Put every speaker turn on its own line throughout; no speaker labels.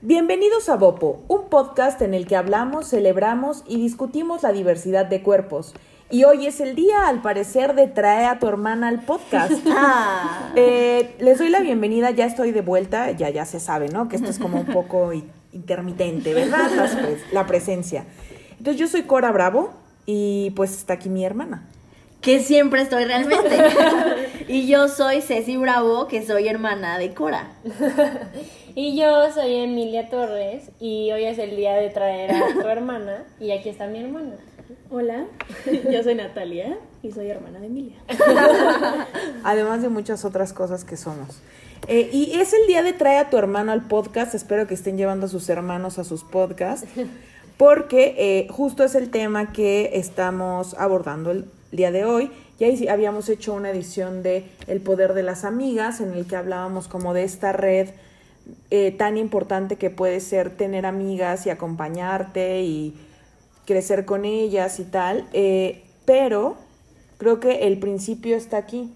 Bienvenidos a Bopo, un podcast en el que hablamos, celebramos y discutimos la diversidad de cuerpos. Y hoy es el día, al parecer, de traer a tu hermana al podcast.
Ah.
Eh, les doy la bienvenida, ya estoy de vuelta, ya ya se sabe, ¿no? Que esto es como un poco intermitente, ¿verdad? Las la presencia. Entonces yo soy Cora Bravo y pues está aquí mi hermana.
Que siempre estoy realmente. y yo soy Ceci Bravo, que soy hermana de Cora.
Y yo soy Emilia Torres y hoy es el día de traer a tu hermana y aquí está mi hermana.
Hola, yo soy Natalia y soy hermana de Emilia.
Además de muchas otras cosas que somos. Eh, y es el día de traer a tu hermano al podcast. Espero que estén llevando a sus hermanos a sus podcasts. Porque eh, justo es el tema que estamos abordando el día de hoy. Ya hici- habíamos hecho una edición de El poder de las amigas, en el que hablábamos como de esta red eh, tan importante que puede ser tener amigas y acompañarte y crecer con ellas y tal. eh, pero creo que el principio está aquí,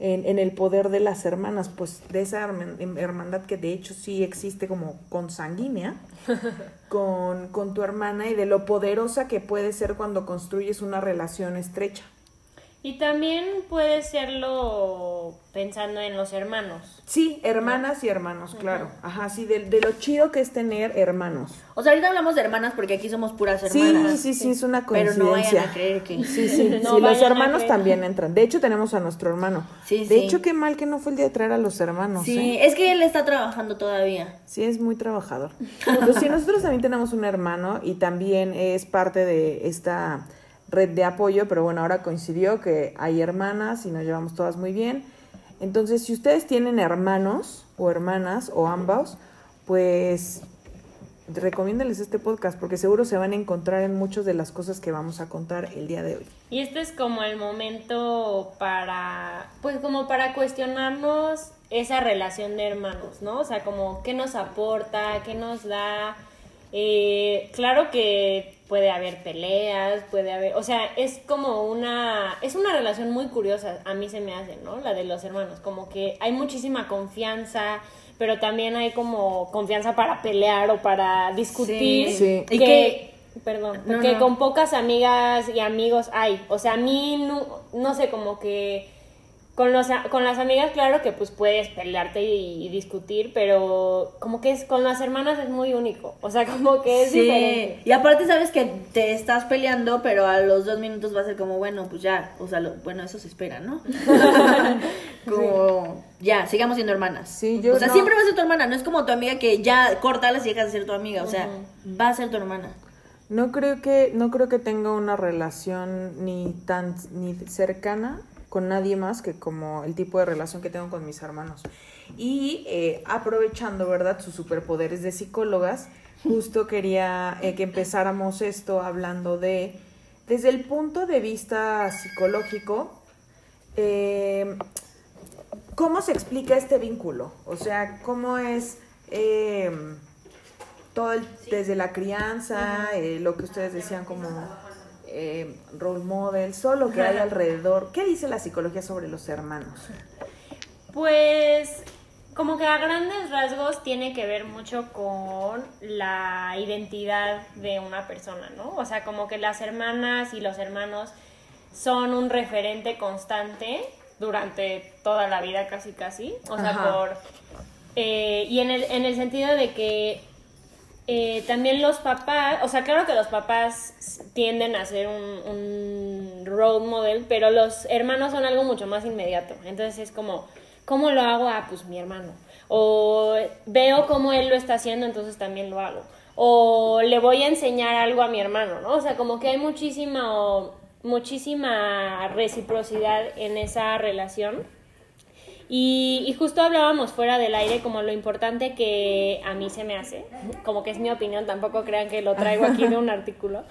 en, en el poder de las hermanas, pues de esa herman- hermandad que de hecho sí existe como consanguínea con, con tu hermana y de lo poderosa que puede ser cuando construyes una relación estrecha.
Y también puede serlo pensando en los hermanos.
Sí, hermanas y hermanos, claro. Ajá, sí, de, de lo chido que es tener hermanos.
O sea, ahorita hablamos de hermanas porque aquí somos puras
Sí,
hermanas.
sí, sí, es una
Pero no
coincidencia.
vayan a creer que.
Sí, sí,
No
sí, los hermanos también entran. De hecho, tenemos a nuestro hermano.
Sí,
de
sí.
hecho, qué mal que no fue el día de traer a los hermanos.
Sí,
¿eh?
es que él está trabajando todavía.
Sí, es muy trabajador. Pues sí, nosotros también tenemos un hermano y también es parte de esta red de apoyo, pero bueno, ahora coincidió que hay hermanas y nos llevamos todas muy bien. Entonces, si ustedes tienen hermanos o hermanas o ambos, pues recomiéndenles este podcast porque seguro se van a encontrar en muchas de las cosas que vamos a contar el día de hoy.
Y este es como el momento para, pues como para cuestionarnos esa relación de hermanos, ¿no? O sea, como qué nos aporta, qué nos da. Eh, claro que puede haber peleas, puede haber, o sea, es como una, es una relación muy curiosa, a mí se me hace, ¿no? La de los hermanos, como que hay muchísima confianza, pero también hay como confianza para pelear o para discutir.
Sí.
Sí.
Y
que,
que-
perdón,
No,
que
no.
con pocas amigas y amigos hay. O sea, a mí no, no sé, como que con, los, a- con las amigas, claro que pues puedes pelearte y, y discutir, pero como que es con las hermanas es muy único. O sea, como que es
sí.
diferente.
Y aparte sabes que te estás peleando, pero a los dos minutos va a ser como, bueno, pues ya. O sea, lo- bueno, eso se espera, ¿no? como, ya, sigamos siendo hermanas.
Sí, yo
o sea,
no-
siempre va a ser tu hermana. No es como tu amiga que ya cortalas y dejas de ser tu amiga. O sea, va a ser tu hermana.
No creo que no creo que tenga una relación ni tan ni cercana con nadie más que como el tipo de relación que tengo con mis hermanos. Y eh, aprovechando, ¿verdad? Sus superpoderes de psicólogas, justo quería eh, que empezáramos esto hablando de, desde el punto de vista psicológico, eh, ¿cómo se explica este vínculo? O sea, ¿cómo es... todo el- desde la crianza, lo que ustedes decían como eh, role model, todo lo que hay alrededor. ¿Qué dice la psicología sobre los hermanos?
Pues como que a grandes rasgos tiene que ver mucho con la identidad de una persona, ¿no? O sea, como que las hermanas y los hermanos son un referente constante durante toda la vida casi casi. O sea,
Ajá.
por... eh, y en el, en el sentido de que eh, también los papás, o sea, claro que los papás tienden a ser un, un role model, pero los hermanos son algo mucho más inmediato. Entonces es como, ¿cómo lo hago? Ah, pues mi hermano. O veo cómo él lo está haciendo, entonces también lo hago. O le voy a enseñar algo a mi hermano, ¿no? O sea, como que hay muchísima, muchísima reciprocidad en esa relación. Y, y justo hablábamos fuera del aire como lo importante que a mí se me hace, como que es mi opinión, tampoco crean que lo traigo aquí de un artículo,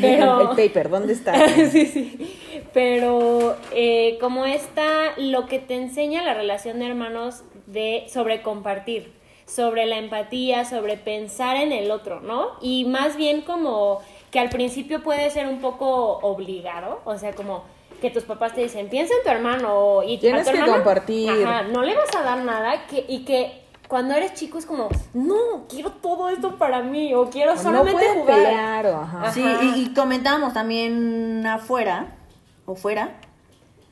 pero...
El paper, ¿dónde está?
sí, sí. Pero eh, como está lo que te enseña la relación de hermanos de sobre compartir, sobre la empatía, sobre pensar en el otro, ¿no? Y más bien como que al principio puede ser un poco obligado, o sea, como que tus papás te dicen, piensa en tu hermano y
Tienes
a tu
que
hermano,
compartir.
Ajá, no le vas a dar nada que, y que cuando eres chico es como, no, quiero todo esto para mí, o quiero solamente jugar.
pelear o ajá.
Sí, y, y comentábamos también afuera, o fuera,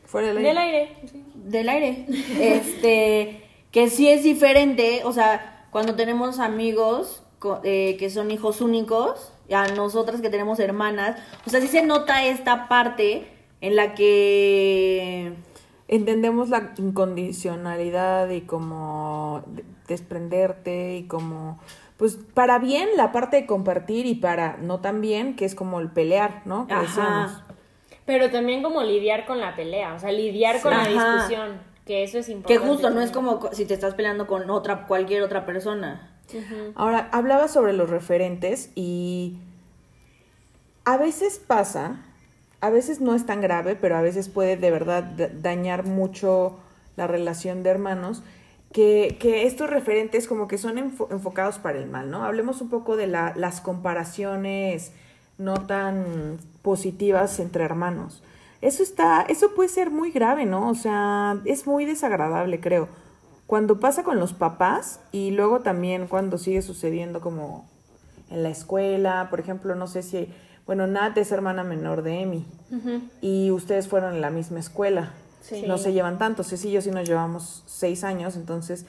Fuera del
Del
aire.
aire. sí.
del aire, este, que sí es diferente, o sea, cuando tenemos amigos eh, que son hijos únicos, a nosotras que tenemos hermanas, o sea, sí se nota esta parte en la que...
Entendemos la incondicionalidad y como de- desprenderte y como, pues para bien la parte de compartir y para no tan bien, que es como el pelear, ¿no? Que decíamos.
Ajá.
Pero también como lidiar con la pelea, o sea, lidiar con la discusión, que eso es
Que
importante.
justo no es como co- si te estás peleando con otra, cualquier otra persona.
Ahora, hablaba sobre los referentes y a veces pasa, a veces no es tan grave, pero a veces puede de verdad da- dañar mucho la relación de hermanos, que, que estos referentes como que son enfo- enfocados para el mal, ¿no? Hablemos un poco de la- las comparaciones no tan positivas entre hermanos. Eso está, eso puede ser muy grave, ¿no? O sea, es muy desagradable, creo. Cuando pasa con los papás y luego también cuando sigue sucediendo como en la escuela, por ejemplo, no sé si, bueno, Nat es hermana menor de Emi y ustedes fueron en la misma escuela.
Sí.
No se llevan tanto, Ceci y yo sí nos llevamos seis años, entonces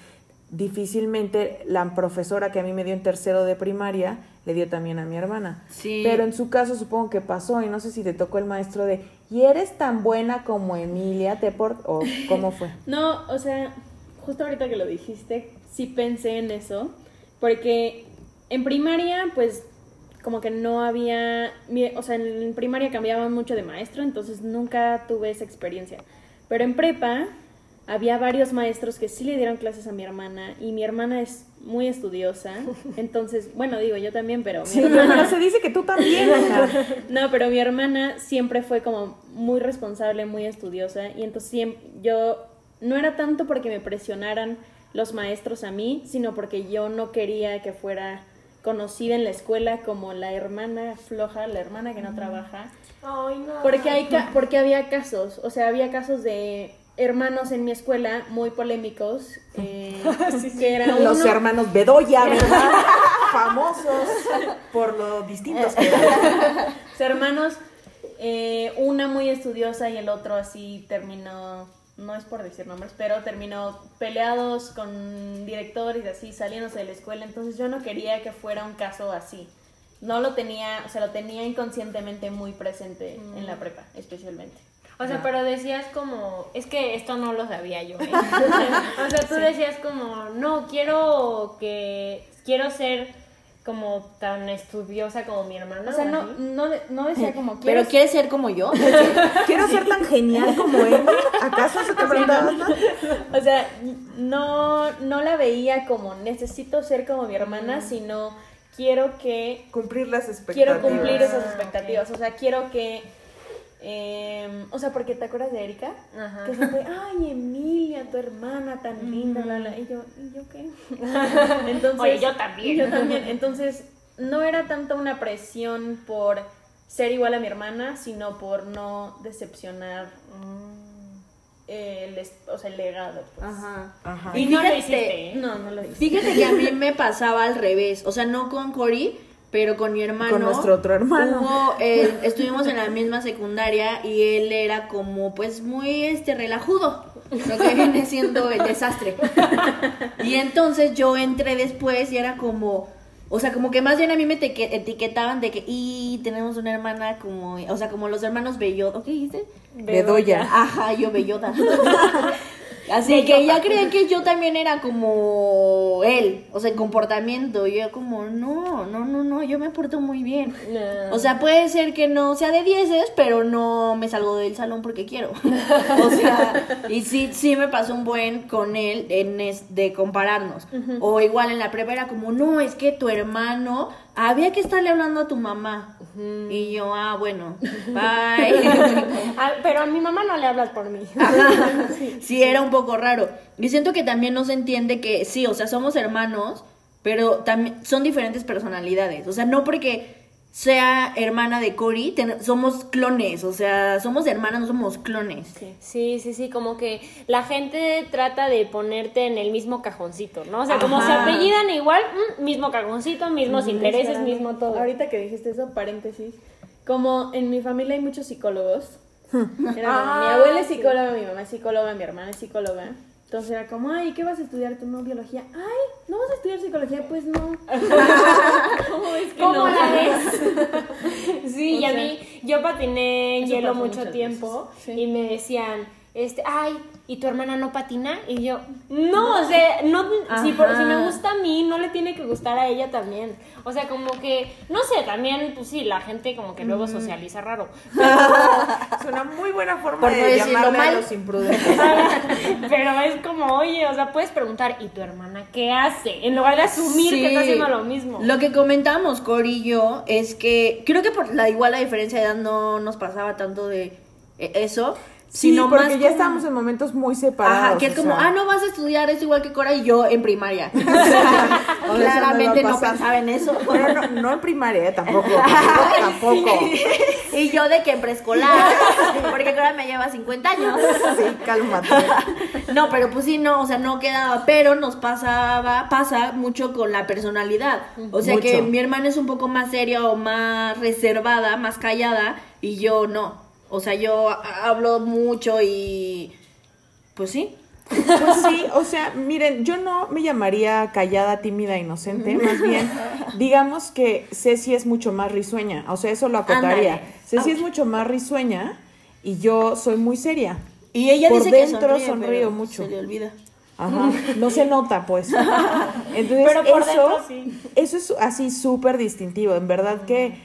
difícilmente la profesora que a mí me dio en tercero de primaria le dio también a mi hermana.
Sí.
Pero en su caso supongo que pasó y no sé si te tocó el maestro de, ¿y eres tan buena como Emilia Teport? o cómo fue.
No, o sea, justo ahorita que lo dijiste, sí pensé en eso, porque en primaria, pues, como que no había, mi- o sea, en primaria cambiaban mucho de maestro, entonces nunca tuve esa experiencia. Pero en prepa había varios maestros que sí le dieron clases a mi hermana y mi hermana es muy estudiosa, entonces, bueno, digo yo también, pero mi
Sí,
hermana-
se dice que tú también.
no, pero mi hermana siempre fue como muy responsable, muy estudiosa y entonces yo no era tanto porque me presionaran los maestros a mí, sino porque yo no quería que fuera conocida en la escuela como la hermana floja, la hermana que no trabaja,
Ay, no.
porque hay ca- porque había casos, o sea, había casos de hermanos en mi escuela muy polémicos eh, que era
Los
uno-
hermanos Bedoya, ¿verdad? Famosos por lo distintos que eran.
Hermanos, eh, una muy estudiosa y el otro así terminó, no es por decir nombres, pero terminó peleados con directores y así, saliéndose de la escuela. Entonces yo no quería que fuera un caso así. No lo tenía, o sea, lo tenía inconscientemente muy presente en la prepa, especialmente.
O sea, pero decías como, es que esto no lo sabía yo. ¿eh? o sea, tú decías como, no, quiero que, quiero ser como tan estudiosa como mi hermana.
O sea, no, no, no decía como
Pero
quiero
¿quieres ser como yo?
Quiero ser tan genial como él. ¿Acaso se te preguntaba?
O sea, no, no la veía como necesito ser como mi hermana, sino quiero que
Cumplir las expectativas.
quiero cumplir esas
Ah,
expectativas. O sea, quiero que. Eh, o sea, porque te acuerdas de Erika?
Ajá.
Que siempre, ay, Emilia, tu hermana tan linda, bla, bla. Y yo, ¿y yo qué? Entonces,
Oye, yo también.
Yo también. Entonces, no era tanto una presión por ser igual a mi hermana, sino por no decepcionar el, es- o sea, el legado. Pues.
Ajá.
Ajá.
Y
no lo hiciste, ¿eh?
No, no lo hice.
Fíjate que a mí me pasaba al revés, o sea, no con Cory, pero con mi hermano.
Con nuestro otro hermano.
Hubo, eh, estuvimos en la misma secundaria y él era como, pues, muy, este, relajudo, lo que viene siendo el desastre. Y entonces yo entré después y era como, o sea, como que más bien a mí me etique- etiquetaban de que, y tenemos una hermana como, o sea, como los hermanos Belloda, ¿qué dijiste?
Bedoya.
Ajá, yo bellota. Así que ya creían que yo también era como él, o sea, en comportamiento. Y yo como, no, no, no, no, yo me porto muy bien.
No.
O sea, puede ser que no sea de dieces, pero no me salgo del salón porque quiero. o sea, y sí, sí me pasó un buen con él en es, de compararnos. O igual en la prepa era como, no, es que tu hermano, había que estarle hablando a tu mamá. Y yo, ah, bueno, bye.
Ah, pero a mi mamá no le hablas por mí.
Ajá. Sí, era un poco raro. Y siento que también no se entiende que sí, o sea, somos hermanos, pero también son diferentes personalidades. O sea, no porque sea hermana de Cory, somos clones, o sea, somos hermanas, no somos clones.
Sí, sí, sí, como que la gente trata de ponerte en el mismo cajoncito, ¿no? O sea, como se apellidan igual, mm, mismo cajoncito, mismos intereses,
Espérame.
mismo todo.
Ahorita que dijiste eso, paréntesis. Como en mi familia hay muchos psicólogos. Era como,
Ah,
mi abuela es
sí.
psicóloga, mi mamá es psicóloga, mi hermana es psicóloga. Entonces era como, ay, ¿qué vas a estudiar tú? No, biología. Ay, ¿no vas a estudiar psicología? Pues no. ¿Cómo ves que
¿Cómo
no?
la ves? sí,
O
y a mí, yo patiné hielo mucho tiempo
sí.
y me decían, este, ay, ¿y tu hermana no patina? Y yo, no, o sea, no, si, por- si me gusta a mí, no le tiene que gustar a ella también. O sea, como que, no sé, también, pues sí, la gente como que luego socializa raro.
Es una muy buena forma
Por
de llamarle a los imprudentes.
Pero es como, oye, o sea, puedes preguntar, ¿y tu hermana qué hace? En lugar de asumir que está haciendo lo mismo.
Lo que comentamos Cory y yo es que creo que por la igual la diferencia de edad no nos pasaba tanto de eh, eso,
Sí,
sino
porque
más
ya
como-
estábamos en momentos muy separados.
Ajá, que es como,
sea,
ah, no vas a estudiar eso igual que Cora y yo en primaria. Claramente
no
pensaba en eso.
Pero no, no en primaria, ¿eh? tampoco. tampoco.
Y yo de que en preescolar, porque Cora me lleva 50 años.
Sí, cálmate.
No, pero pues sí, no, o sea, no quedaba, pero nos pasaba, pasa mucho con la personalidad. O sea que mi hermana es un poco más seria o más reservada, más callada, y yo no. O sea, yo ha- hablo mucho y pues sí.
Pues sí, o sea, miren, yo no me llamaría callada, tímida, inocente, más bien, digamos que Ceci es mucho más risueña, o sea, eso lo acotaría. Ceci es mucho más risueña y yo soy muy seria.
Y ella
Por
dice que
dentro
sonríe,
sonrío
pero
mucho.
Se le olvida.
Ajá, no se nota, pues. Entonces,
Pero por
eso,
dentro sí.
eso es así súper distintivo. En verdad que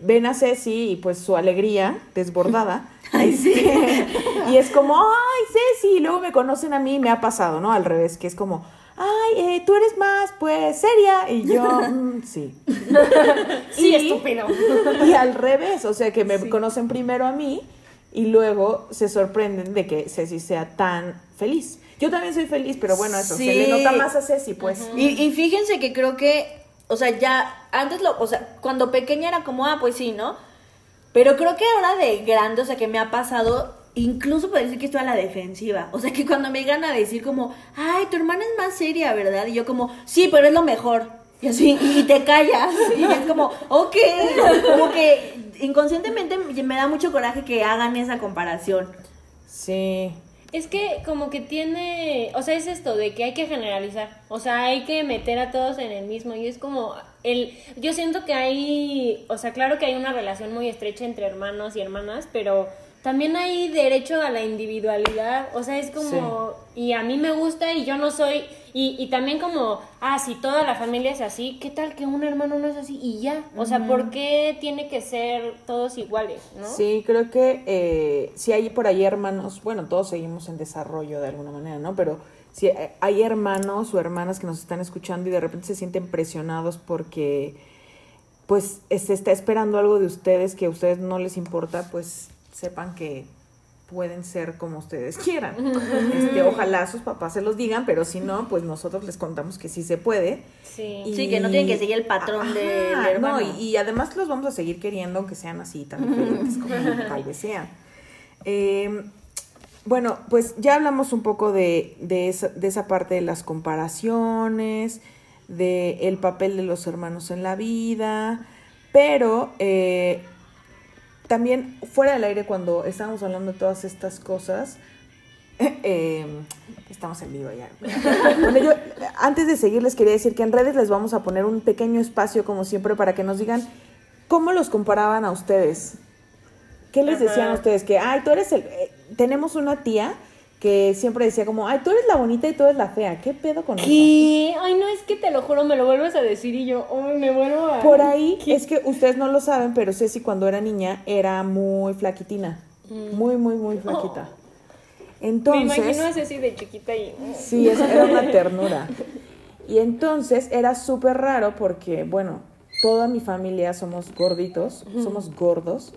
ven a Ceci y pues su alegría desbordada. este, y es como, ay, Ceci, y luego me conocen a mí, me ha pasado, ¿no? Al revés, que es como, ay, eh, tú eres más, pues, seria. Y yo, "Mm, sí.
Sí,
Y-
estúpido.
Y al revés, o sea, que me conocen primero a mí y luego se sorprenden de que Ceci sea tan feliz. Yo también soy feliz, pero bueno, eso, se le
Sí.
nota más a Ceci, pues.
Y, y fíjense que creo que, o sea, ya antes lo, o sea, cuando pequeña era como, ah, pues sí, ¿no? Pero creo que ahora de grande, o sea, que me ha pasado, incluso puedo decir que estoy a la defensiva. O sea, que cuando me llegan a decir como, ay, tu hermana es más seria, ¿verdad? Y yo como, sí, pero es lo mejor. Y así, y te callas. Y es como, ok. Como que inconscientemente me da mucho coraje que hagan esa comparación.
Sí.
Es que como que tiene, o sea, es esto de que hay que generalizar, o sea, hay que meter a todos en el mismo y es como el yo siento que hay, o sea, claro que hay una relación muy estrecha entre hermanos y hermanas, pero también hay derecho a la individualidad, o sea, es como y a mí me gusta y yo no soy y, y también como, ah, si toda la familia es así, ¿qué tal que un hermano no es así y ya? O sea, ¿por qué tiene que ser todos iguales, no?
Sí, creo que eh, si hay por ahí hermanos, bueno, todos seguimos en desarrollo de alguna manera, ¿no? Pero si eh, hay hermanos o hermanas que nos están escuchando y de repente se sienten presionados porque pues se está esperando algo de ustedes que a ustedes no les importa, pues sepan que pueden ser como ustedes quieran. Este, ojalá sus papás se los digan, pero si no, pues nosotros les contamos que sí se puede.
Sí.
Sí, que no tienen que seguir el patrón del hermano.
No, y, y además los vamos a seguir queriendo, aunque sean así tan diferentes como tal vez sean. Eh, bueno, pues ya hablamos un poco de, de, esa, de esa parte de las comparaciones, de el papel de los hermanos en la vida, pero eh, también fuera del aire cuando estábamos hablando de todas estas cosas, eh, estamos en vivo ya. Bueno, yo antes de seguir les quería decir que en redes les vamos a poner un pequeño espacio como siempre para que nos digan cómo los comparaban a ustedes. ¿Qué les decían a ustedes? Que, ay, tú eres el... eh, tenemos una tía que siempre decía como, ay, tú eres la bonita y tú eres la fea. ¿Qué pedo con eso?
¿Qué? Ay, no, es que te lo juro, me lo vuelves a decir y yo, ay, me vuelvo a...
Por ahí es que ustedes no lo saben, pero Ceci cuando era niña era muy flaquitina. Muy, muy, muy flaquita.
Me
Entonces...
imagino a Ceci de chiquita y...
Sí, es- era una ternura. Y entonces era súper raro porque, bueno, toda mi familia somos gorditos, somos gordos.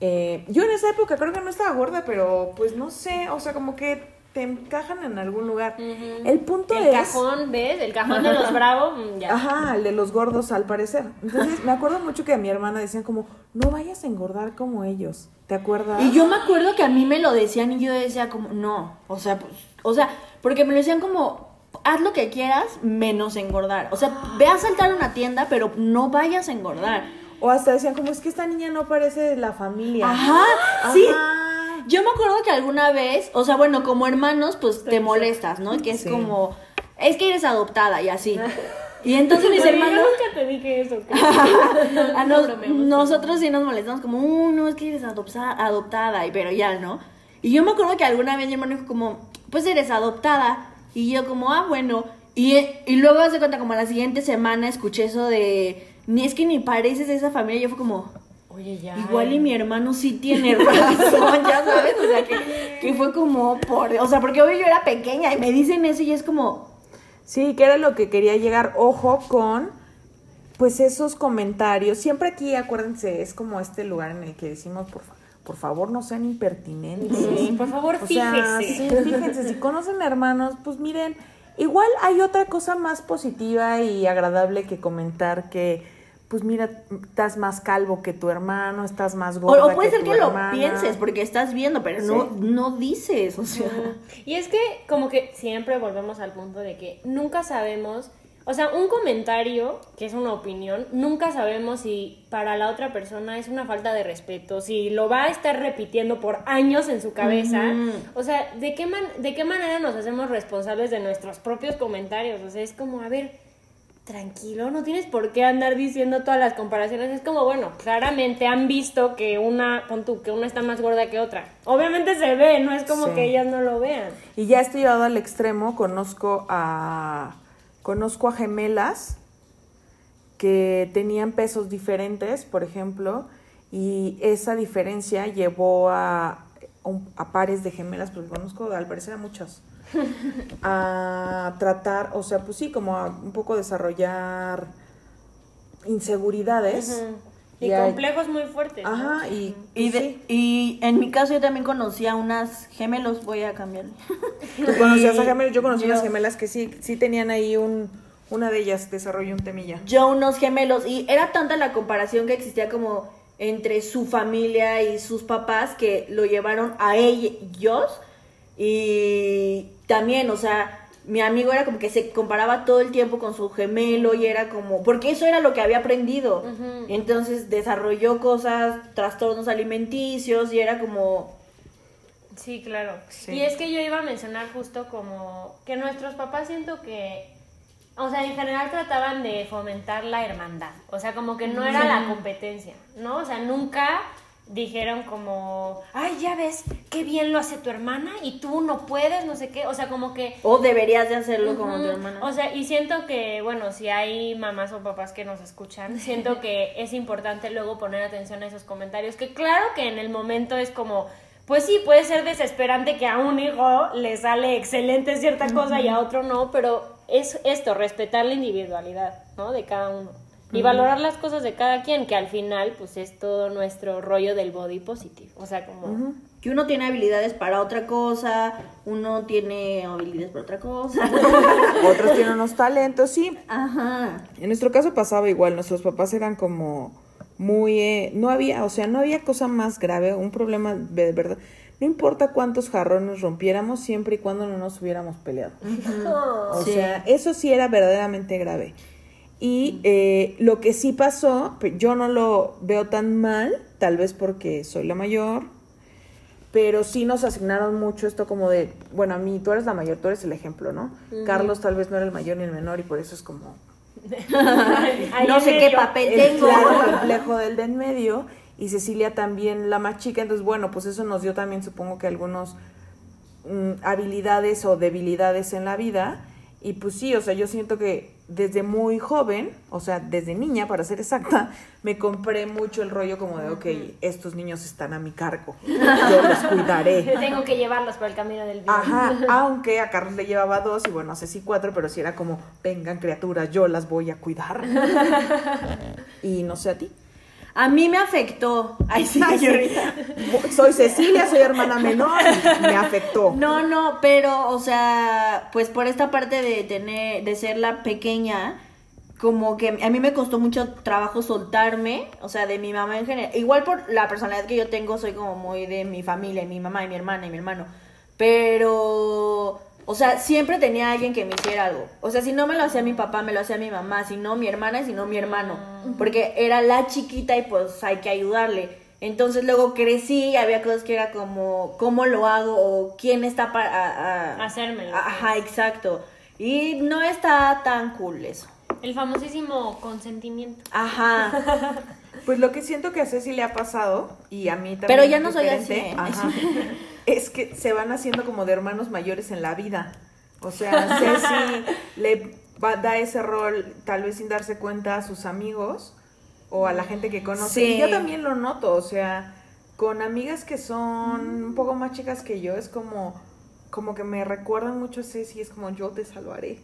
Eh, yo en esa época creo que no estaba gorda, pero pues no sé, o sea, como que te encajan en algún lugar. El punto
El
es...
cajón, ¿ves? El cajón de los bravos, mm, ya.
Ajá, el de los gordos al parecer. Entonces, me acuerdo mucho que a mi hermana decían como, no vayas a engordar como ellos. ¿Te acuerdas?
Y yo me acuerdo que a mí me lo decían y yo decía como, no, o sea, pues, o sea, porque me lo decían como, haz lo que quieras menos engordar. O sea, ve a saltar una tienda, pero no vayas a engordar.
O hasta decían como, es que esta niña no parece de la familia.
Ajá, sí.
Ajá.
Yo me acuerdo que alguna vez, o sea, bueno, como hermanos, pues te molestas, ¿no? Que es
Sí.
como, es que eres adoptada y así. Y entonces mis
Oye, yo
hermanos,
nunca te dije eso.
a nos- nosotros sí nos molestamos como, "Uh, no, es que eres adopta- adoptada, y pero ya, ¿no? Y yo me acuerdo que alguna vez mi hermano dijo como, pues eres adoptada. Y yo como, ah, bueno. Y, y luego hace cuenta, como la siguiente semana escuché eso de, ni es que ni pareces de esa familia. Yo fue como,
Oye, ya.
Igual y mi hermano sí tiene razón, ya sabes, o sea, que, que fue como por, o sea, porque hoy yo era pequeña y me dicen eso y es como,
Sí, que era lo que quería llegar. Ojo con, pues, esos comentarios. Siempre aquí, acuérdense, es como este lugar en el que decimos, por, fa- por favor, no sean impertinentes.
Sí, por favor,
O sea,
fíjese.
sí, fíjense, si conocen hermanos, pues miren, igual hay otra cosa más positiva y agradable que comentar que, pues mira, estás más calvo que tu hermano, estás más
o,
gorda
o puede
que
ser
tu
que lo pienses porque estás viendo, pero no, no dices, o sea.
Y es que como que siempre volvemos al punto de que nunca sabemos, o sea, un comentario, que es una opinión, nunca sabemos si para la otra persona es una falta de respeto, si lo va a estar repitiendo por años en su cabeza. O sea, ¿de qué, man- ¿de qué manera nos hacemos responsables de nuestros propios comentarios? O sea, es como, a ver, tranquilo, no tienes por qué andar diciendo todas las comparaciones. Es como, bueno, claramente han visto que una, pon tú, que una está más gorda que otra. Obviamente se ve, no es como
Sí.
que ellas no lo vean.
Y ya estoy llevado al extremo, conozco a conozco a gemelas que tenían pesos diferentes, por ejemplo, y esa diferencia llevó a, a pares de gemelas, porque conozco al parecer a muchas, a tratar, o sea, pues sí, como a un poco desarrollar inseguridades.
Y, complejos muy fuertes. ¿no?
Ajá, y,
Y,
pues
de-
sí.
y en mi caso yo también conocí a unas gemelos, voy a cambiar.
Tú conocías a gemelas, yo conocí
Yo-
unas gemelas que sí, sí tenían ahí un, una de ellas desarrolló un temilla.
Yo unos gemelos y era tanta la comparación que existía como entre su familia y sus papás que lo llevaron a ellos y también, o sea, mi amigo era como que se comparaba todo el tiempo con su gemelo y era como, porque eso era lo que había aprendido. Entonces desarrolló cosas, trastornos alimenticios y era como,
Sí, claro.
Sí.
Y es que yo iba a mencionar justo como que nuestros papás siento que, o sea, en general trataban de fomentar la hermandad. O sea, como que no era la competencia, ¿no? O sea, nunca dijeron como, ay, ya ves, qué bien lo hace tu hermana y tú no puedes, no sé qué. O sea, como que
o deberías de hacerlo como tu hermana.
O sea, y siento que, bueno, si hay mamás o papás que nos escuchan, siento que es importante luego poner atención a esos comentarios, que claro que en el momento es como, pues sí, puede ser desesperante que a un hijo le sale excelente cierta cosa y a otro no, pero es esto, respetar la individualidad, ¿no? De cada uno. Y valorar las cosas de cada quien, que al final, pues es todo nuestro rollo del body positive. O sea, como...
que uno tiene habilidades para otra cosa, uno tiene habilidades para otra cosa.
Otros tienen unos talentos, sí.
Ajá.
En nuestro caso pasaba igual, nuestros papás eran como muy, eh, no había, o sea, no había cosa más grave, un problema de verdad. No importa cuántos jarrones rompiéramos, siempre y cuando no nos hubiéramos peleado. O
Sí.
sea, eso sí era verdaderamente grave. Y eh, lo que sí pasó, yo no lo veo tan mal, tal vez porque soy la mayor, pero sí nos asignaron mucho esto como de, bueno, a mí tú eres la mayor, tú eres el ejemplo, ¿no? Carlos tal vez no era el mayor ni el menor y por eso es como
no sé qué papel
el
tengo.
claro complejo del de en medio y Cecilia también la más chica, entonces bueno, pues eso nos dio también supongo que algunos mm, habilidades o debilidades en la vida y pues sí, o sea, yo siento que desde muy joven, o sea, desde niña para ser exacta, me compré mucho el rollo como de, ok, estos niños están a mi cargo, yo los cuidaré.
Tengo que llevarlos por el camino del bien.
Ajá, aunque a Carlos le llevaba dos y bueno, a Ceci cuatro, pero sí era como, vengan criaturas, yo las voy a cuidar. y no sé a ti.
A mí me afectó. Ay, sí,
Ay,
señorita.
Soy Cecilia, soy hermana menor, me afectó.
No, no, pero, o sea, pues por esta parte de tener, de ser la pequeña, como que a mí me costó mucho trabajo soltarme, o sea, de mi mamá en general. Igual por la personalidad que yo tengo, soy como muy de mi familia, mi mamá y mi hermana y mi hermano. Pero, o sea, siempre tenía alguien que me hiciera algo. O sea, si no me lo hacía mi papá, me lo hacía mi mamá, si no mi hermana y si no mi hermano. Porque era la chiquita y pues hay que ayudarle. Entonces luego crecí y había cosas que era como, ¿cómo lo hago? O quién está para...
Hacérmelo.
Ajá, exacto. Y no está tan cool eso.
El famosísimo consentimiento.
Ajá.
Pues lo que siento que a Ceci le ha pasado, y a mí también.
Pero ya no soy así, ¿eh?
ajá, es que se van haciendo como de hermanos mayores en la vida. O sea, Ceci le va- da ese rol, tal vez sin darse cuenta, a sus amigos o a la gente que conoce.
Sí.
Y yo también lo noto, o sea, con amigas que son un poco más chicas que yo, es como, como que me recuerdan mucho a Ceci, es como yo te salvaré.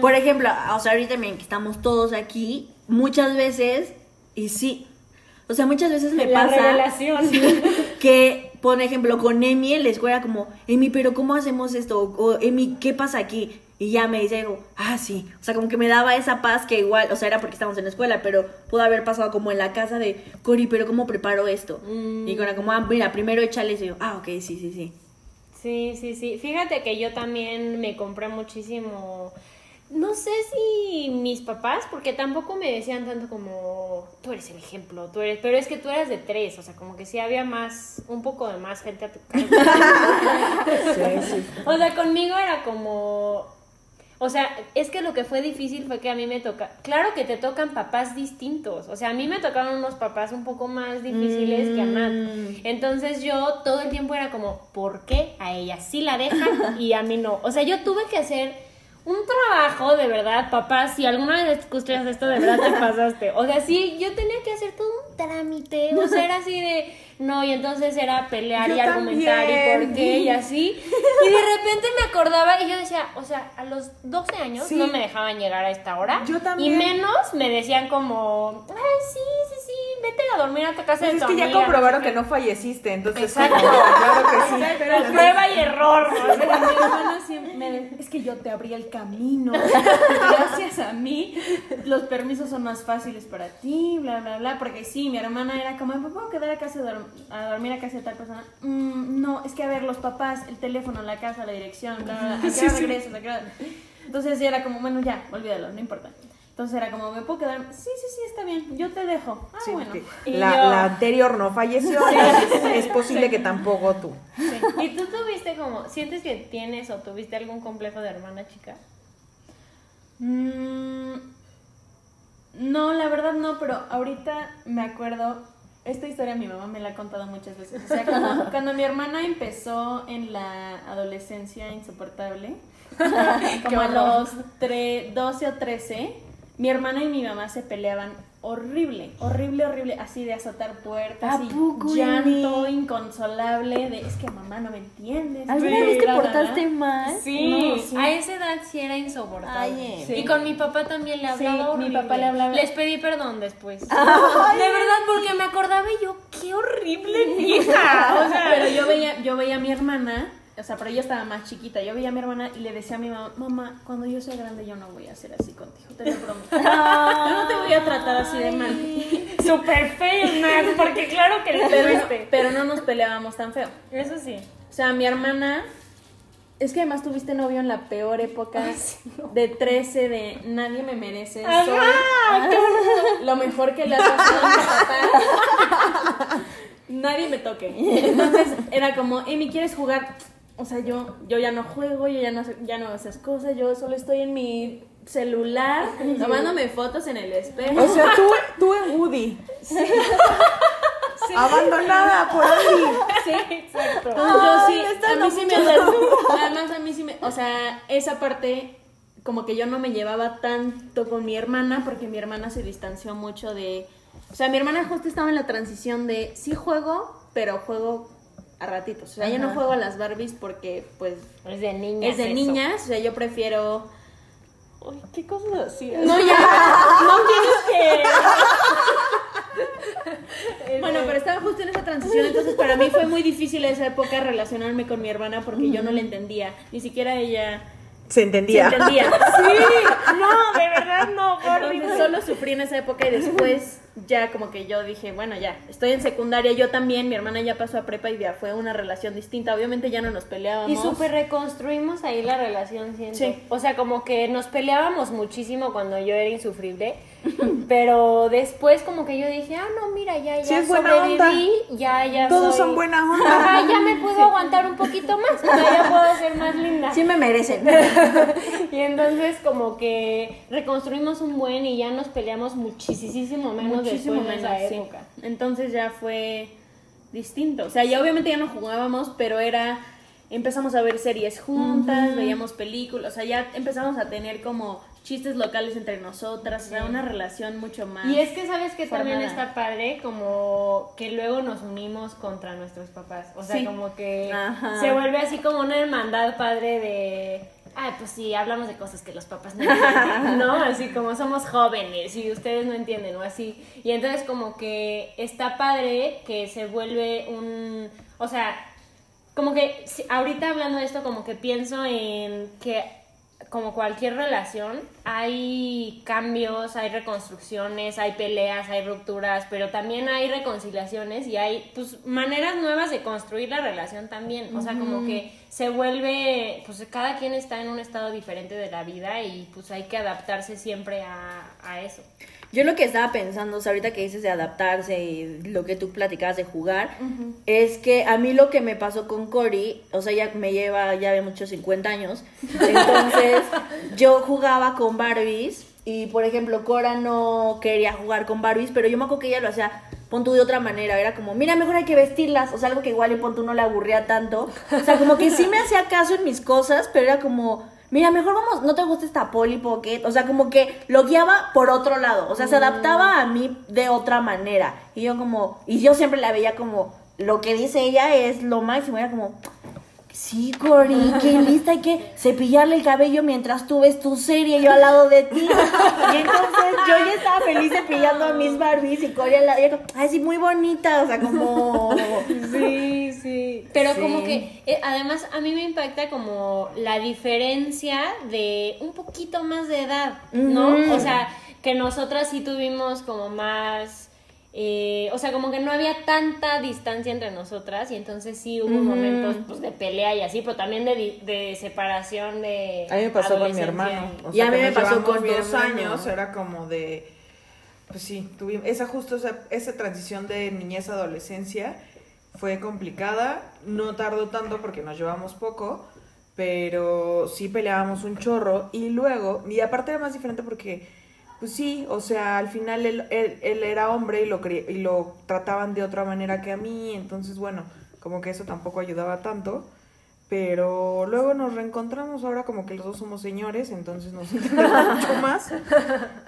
Por ejemplo, o sea, ahorita miren que estamos todos aquí, muchas veces, y sí, o sea, muchas veces me
la
pasa
revelación.
que, por ejemplo, con Emi en la escuela como, Emi, pero ¿cómo hacemos esto? O Emi, ¿qué pasa aquí? Y ya me dice algo, ah, sí. O sea, como que me daba esa paz que igual, o sea, era porque estábamos en la escuela, pero pudo haber pasado como en la casa de, Cori, pero ¿cómo preparo esto?
Mm.
Y con como, ah, mira, primero échale eso. Y yo, ah, ok, sí, sí, sí.
Sí, sí, sí. Fíjate que yo también me compré muchísimo. No sé si mis papás, porque tampoco me decían tanto como tú eres el ejemplo, tú eres, pero es que tú eras de tres, o sea, como que sí había más, un poco de más gente a tu cargo.
Sí, sí.
O sea, conmigo era como. O sea, es que lo que fue difícil fue que a mí me toca. Claro que te tocan papás distintos. O sea, a mí me tocaron unos papás un poco más difíciles que a Nat. Entonces yo todo el tiempo era como, ¿por qué a ella sí la dejan y a mí no? O sea, yo tuve que hacer un trabajo de verdad, papás. Si alguna vez escuchas esto, de verdad te pasaste. O sea, sí, yo tenía que hacer todo un trámite. O sea, era así de. No, y entonces era pelear
Yo
y argumentar y por qué y así. Y de repente me acordaba y yo decía, o sea, a los 12 años
Sí.
no me dejaban llegar a esta hora.
Yo también.
Y menos me decían como, ay, sí, sí, vete a dormir a tu casa
Pues
de
es
tu
que ya
amiga,
comprobaron
sé
que
qué".
no falleciste, entonces
Exacto.
como, claro que sí.
Pero prueba y error. ¿no?
Pero mi hermana sí me es que yo te abrí el camino. Gracias a mí, los permisos son más fáciles para ti, bla, bla, bla. Porque sí, mi hermana era como, ¿me puedo quedar a, casa de a dormir a casa de tal persona? "Mm, no, es que a ver, los papás, el teléfono, la casa, la dirección, bla, bla, bla. ¿A qué hora regresas? ¿A qué hora?". Entonces sí era como, bueno, ya, olvídalo, no importa. Entonces era como, ¿me puedo quedar? Sí, sí, sí, está bien, yo te dejo. Ah,
Sí,
bueno.
la,
yo-
la anterior no falleció, es posible que tampoco tú.
¿Y tú tuviste como, sientes que tienes o tuviste algún complejo de hermana chica?
Mm, no, la verdad no, pero ahorita me acuerdo, esta historia mi mamá me la ha contado muchas veces. O sea, cuando, cuando mi hermana empezó en la adolescencia insoportable, como a los tre- 12 o 13, mi hermana y mi mamá se peleaban horrible, horrible, horrible, así de azotar puertas
¿A
y
poco,
llanto inconsolable de es que mamá no me entiendes.
¿Alguna
Sí,
vez te portaste mal?
Sí,
No, sí.
a esa edad sí era insoportable.
Ay,
Sí.
Y con mi papá también le
Sí,
hablaba
mi
horrible.
papá le hablaba-
Les pedí perdón después. de verdad, porque me acordaba y yo, qué horrible vieja. O sea,
Pero yo veía, yo veía a mi hermana, o sea, pero ella estaba más chiquita. Yo veía a mi hermana y le decía a mi mamá, mamá, cuando yo sea grande yo no voy a ser así contigo, te lo prometo. Yo no te voy a tratar así de mal.
super fail, Nat, porque claro que le
Pero, pero no nos peleábamos tan feo.
Eso sí.
O sea, mi hermana, es que además tuviste novio en la peor época de 13, de nadie me merece. soy lo mejor que le ha pasado a mi papá. Nadie me toque. Entonces era como, Emi, ¿quieres jugar? O sea, yo, yo ya no juego, yo ya no, ya no hago esas cosas, yo solo estoy en mi celular tomándome fotos en el espejo.
O sea, tú, tú en Woody. Abandonada por ahí.
Sí, exacto. Yo sí, a mí sí me Además a mí sí me, o sea, esa parte como que yo no me llevaba tanto con mi hermana porque mi hermana se distanció mucho de, o sea, mi hermana justo estaba en la transición de sí juego, pero juego a ratitos. O sea, yo no juego a las Barbies porque pues
Es de niñas.
es de
eso.
niñas, o sea, yo prefiero
¿Qué cosas hacías?
No, ya, no tienes que Bueno, pero estaba justo en esa transición, entonces para mí fue muy difícil esa época relacionarme con mi hermana porque yo no la entendía, ni siquiera ella
Se
se
entendía.
entendía.
Sí, no, de verdad no,
Entonces solo sufrí en esa época y después ya como que yo dije, bueno, ya, estoy en secundaria, yo también, mi hermana ya pasó a prepa y ya fue una relación distinta. Obviamente ya no nos peleábamos.
Y súper reconstruimos ahí la relación, siento.
Sí.
O sea, como que nos peleábamos muchísimo cuando yo era insufrible, pero después como que yo dije, ah, no, mira, ya, ya
Sí, es buena
sobreviví, ya, ya
Todos
soy-
son buena onda.
Ajá, ya me puedo aguantar un poquito más, o sea, ya puedo ser más linda.
Sí me merecen.
Y entonces como que reconstruimos un buen y ya nos peleamos muchísimo menos
muchísimo
después de esa
menos, sí.
época.
Entonces ya fue distinto. O sea, ya obviamente ya no jugábamos, pero era empezamos a ver series juntas, veíamos películas, o sea, ya empezamos a tener como chistes locales entre nosotras, o sea, una relación mucho más.
Y es que sabes que también está padre como que luego nos unimos contra nuestros papás. O sea,
Sí.
como que
Ajá.
se vuelve así como una hermandad padre de ay, pues sí, hablamos de cosas que los papás no entienden, ¿no? Así como somos jóvenes y ustedes no entienden o así. Y entonces como que está padre que se vuelve un, o sea, como que ahorita hablando de esto como que pienso en que como cualquier relación hay cambios, hay reconstrucciones, hay peleas, hay rupturas, pero también hay reconciliaciones y hay pues maneras nuevas de construir la relación también, o sea, como que se vuelve pues cada quien está en un estado diferente de la vida y pues hay que adaptarse siempre a, a eso.
Yo lo que estaba pensando, o sea, ahorita que dices de adaptarse y lo que tú platicabas de jugar, es que a mí lo que me pasó con Cory, o sea, ella me lleva ya de muchos 50 años, entonces yo jugaba con Barbies y, por ejemplo, Cora no quería jugar con Barbies, pero yo me acuerdo que ella lo hacía, pon tú de otra manera, era como, mira, mejor hay que vestirlas, o sea, algo que igual y pon tú no le aburría tanto, o sea, como que sí me hacía caso en mis cosas, pero era como... Mira, mejor vamos, no te gusta esta Polly Pocket, o sea, como que lo guiaba por otro lado, o sea, se adaptaba a mí de otra manera. Y yo como, y yo siempre la veía como, lo que dice ella es lo máximo, era como, sí, Cory, qué lista, hay que cepillarle el cabello mientras tú ves tu serie, yo al lado de ti. Y entonces yo ya estaba feliz cepillando a mis Barbies y Cory al lado, y ella como, ay, sí, muy bonita, o sea, como...
Sí, sí. Pero
Sí.
como que, eh, además, a mí me impacta como la diferencia de un poquito más de edad, ¿no? O sea, que nosotras sí tuvimos como más. Eh, o sea, como que no había tanta distancia entre nosotras y entonces sí hubo momentos pues, de pelea y así, pero también de, de separación de.
A mí me pasó con mi hermano. O
Y a
sea,
mí me pasó con
dos años, era como de. Pues sí, tuvimos. Esa justo esa, esa transición de niñez a adolescencia fue complicada. No tardó tanto porque nos llevamos poco, pero sí peleábamos un chorro. Y luego, y aparte era más diferente porque. Pues sí, o sea, al final él, él, él era hombre y lo, y lo trataban de otra manera que a mí, entonces bueno, como que eso tampoco ayudaba tanto. Pero luego nos reencontramos ahora como que los dos somos señores, entonces nos entendemos mucho más.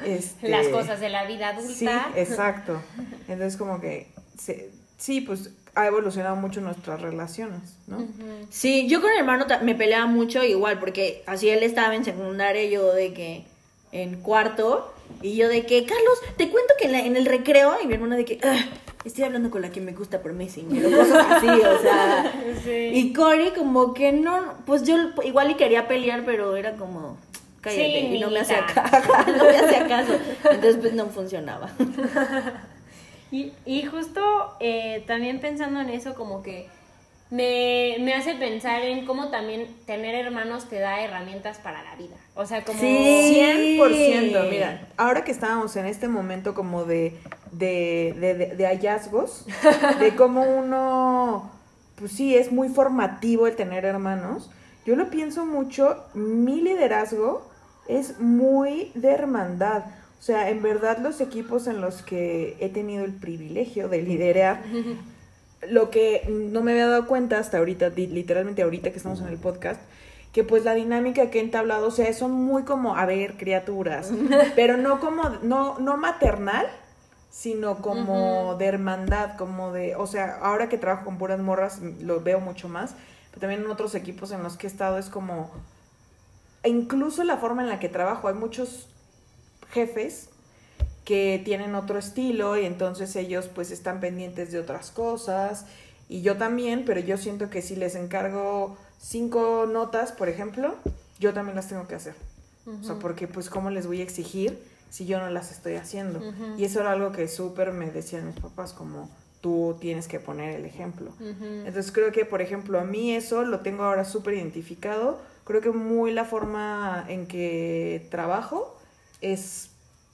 Este,
Las cosas de la vida adulta.
Sí, exacto. Entonces como que se- sí, pues ha evolucionado mucho nuestras relaciones, ¿no?
Sí, yo con mi hermano me peleaba mucho igual, porque así él estaba en secundaria, yo de que en cuarto, y yo de que, Carlos, te cuento que en, la- en el recreo, y mi hermano de que, "Ah, estoy hablando con la que me gusta por Messenger, o cosas así, o sea. Y Cory como que no, pues yo igual y quería pelear, pero era como, cállate,
Sí,
y no me hacía caso, no me hacía caso, entonces pues no funcionaba.
Y, y justo eh, también pensando en eso, como que me, me hace pensar en cómo también tener hermanos te da herramientas para la vida. O sea, como...
Sí.
100%, mira, ahora que estábamos en este momento como de, de, de, de- de hallazgos, de cómo uno, pues sí, es muy formativo el tener hermanos, yo lo pienso mucho, mi liderazgo es muy de hermandad. O sea, en verdad los equipos en los que he tenido el privilegio de liderar, lo que no me había dado cuenta hasta ahorita, literalmente ahorita que estamos en el podcast, que pues la dinámica que he entablado, o sea, son muy como, a ver, criaturas, pero no como, no, no maternal, sino como de hermandad, como de, o sea, ahora que trabajo con puras morras lo veo mucho más, pero también en otros equipos en los que he estado es como, e incluso la forma en la que trabajo, hay muchos jefes que tienen otro estilo y entonces ellos pues están pendientes de otras cosas y yo también, pero yo siento que si les encargo cinco notas, por ejemplo, yo también las tengo que hacer. O sea, porque pues cómo les voy a exigir si yo no las estoy haciendo. Y eso era algo que súper me decían mis papás, como tú tienes que poner el ejemplo. Entonces creo que, por ejemplo, a mí eso lo tengo ahora súper identificado. Creo que muy la forma en que trabajo es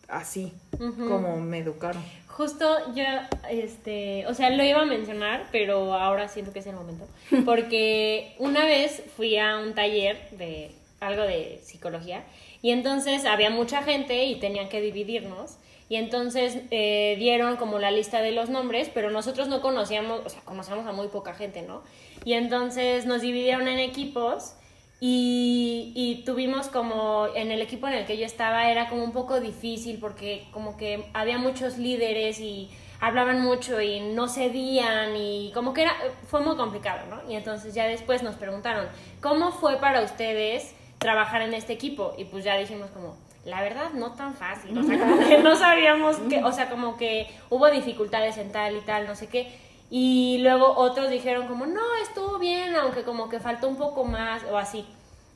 así, como me educaron.
Justo yo, este, o sea, lo iba a mencionar, pero ahora siento que es el momento. Porque una vez fui a un taller de algo de psicología y entonces había mucha gente y tenían que dividirnos. Y entonces eh, dieron como la lista de los nombres, pero nosotros no conocíamos, o sea, conocíamos a muy poca gente, ¿no? Y entonces nos dividieron en equipos y, y, tuvimos como, en el equipo en el que yo estaba era como un poco difícil porque como que había muchos líderes y hablaban mucho y no cedían y como que era, fue muy complicado, ¿no? Y entonces ya después nos preguntaron, ¿cómo fue para ustedes trabajar en este equipo? Y pues ya dijimos como, la verdad no tan fácil, o sea, como que no sabíamos que, o sea, como que hubo dificultades en tal y tal, no sé qué. Y luego otros dijeron como, no, estuvo bien, aunque como que faltó un poco más o así.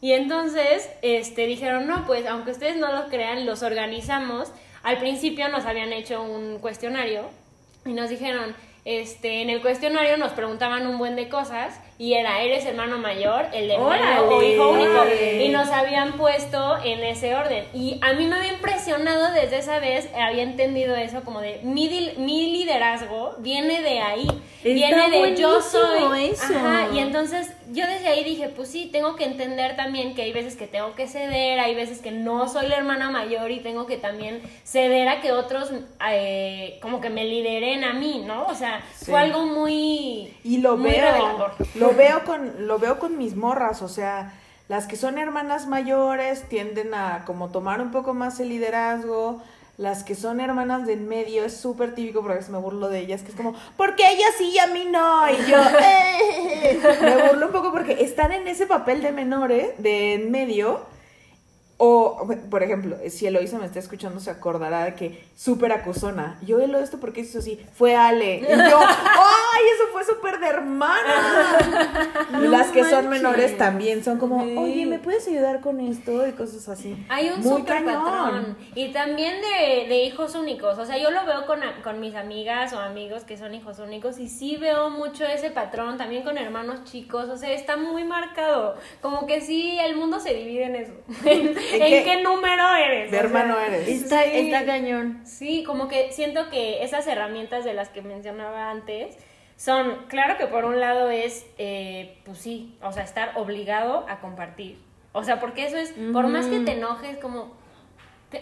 Y entonces este, dijeron, no, pues aunque ustedes no lo crean, los organizamos. Al principio nos habían hecho un cuestionario y nos dijeron, este, en el cuestionario nos preguntaban un buen de cosas y era, ¿eres hermano mayor, el de o hijo único? Y nos habían puesto en ese orden. Y a mí me había impresionado desde esa vez, había entendido eso como de, mi, mi liderazgo viene de ahí, viene de yo soy. Ajá, y entonces yo desde ahí dije, pues sí, tengo que entender también que hay veces que tengo que ceder, hay veces que no soy la hermana mayor y tengo que también ceder a que otros eh, como que me lideren a mí, ¿no? O sea, fue algo muy...
Y lo veo, lo veo con, lo veo con mis morras, o sea, las que son hermanas mayores tienden a como tomar un poco más el liderazgo, las que son hermanas de en medio es súper típico porque me burlo de ellas, que es como, porque ellas sí y a mí no? Y yo, eh". me burlo un poco porque están en ese papel de menores, de en medio, o, por ejemplo, si Eloisa me está escuchando, se acordará de que súper acusona. Yo lo esto porque hizo así, fue Ale. Y yo, ¡ay! Eso fue súper de hermana. Las que son menores también son como, oye, ¿me puedes ayudar con esto? Y cosas así.
Hay un súper patrón. Y también de, de, hijos únicos. O sea, yo lo veo con, con mis amigas o amigos que son hijos únicos y sí veo mucho ese patrón. También con hermanos chicos. O sea, está muy marcado. Como que sí, el mundo se divide en eso. ¿En, qué, número eres?
De hermano eres.
Está, está cañón.
Sí, como que siento que esas herramientas de las que mencionaba antes son, claro que por un lado es, eh, pues sí, o sea, estar obligado a compartir. O sea, porque eso es, por más que te enojes, como,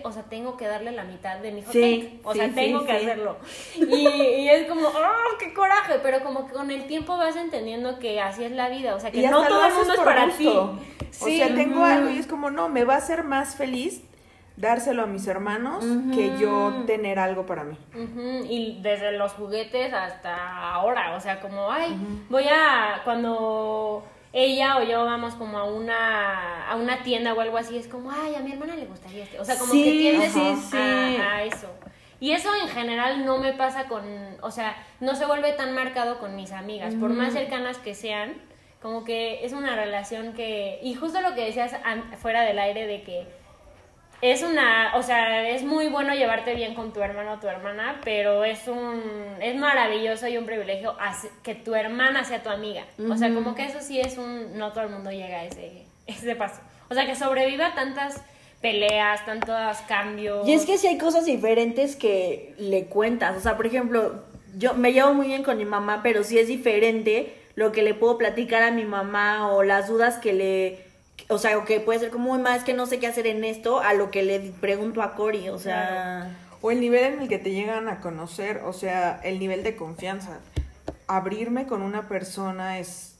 o sea, tengo que darle la mitad de mi. Sí, o sea, tengo que hacerlo. Y, es como, ¡oh, qué coraje! Pero como que con el tiempo vas entendiendo que así es la vida. O sea, que no todo el mundo es para ti.
O sea, tengo algo y es como, no, me va a hacer más feliz dárselo a mis hermanos que yo tener algo para mí.
Y desde los juguetes hasta ahora. O sea, como, ay, voy a. Cuando ella o yo vamos como a una, a una tienda o algo así, es como, ay, a mi hermana le gustaría este. O sea, como que tiendes sí, a, eso. Y eso en general no me pasa con, o sea, no se vuelve tan marcado con mis amigas, por más cercanas que sean, como que es una relación que, y justo lo que decías fuera del aire de que es una, o sea, es muy bueno llevarte bien con tu hermano o tu hermana, pero es un, es maravilloso y un privilegio que tu hermana sea tu amiga. O sea, como que eso sí es un, no todo el mundo llega a ese, ese paso. O sea, que sobreviva tantas peleas, tantos cambios.
Y es que si hay cosas diferentes que le cuentas. O sea, por ejemplo, yo me llevo muy bien con mi mamá, pero sí es diferente lo que le puedo platicar a mi mamá o las dudas que le o sea, o que puede ser como, más que no sé qué hacer en esto, a lo que le pregunto a Cory, o sea...
O el nivel en el que te llegan a conocer, o sea, el nivel de confianza. Abrirme con una persona es...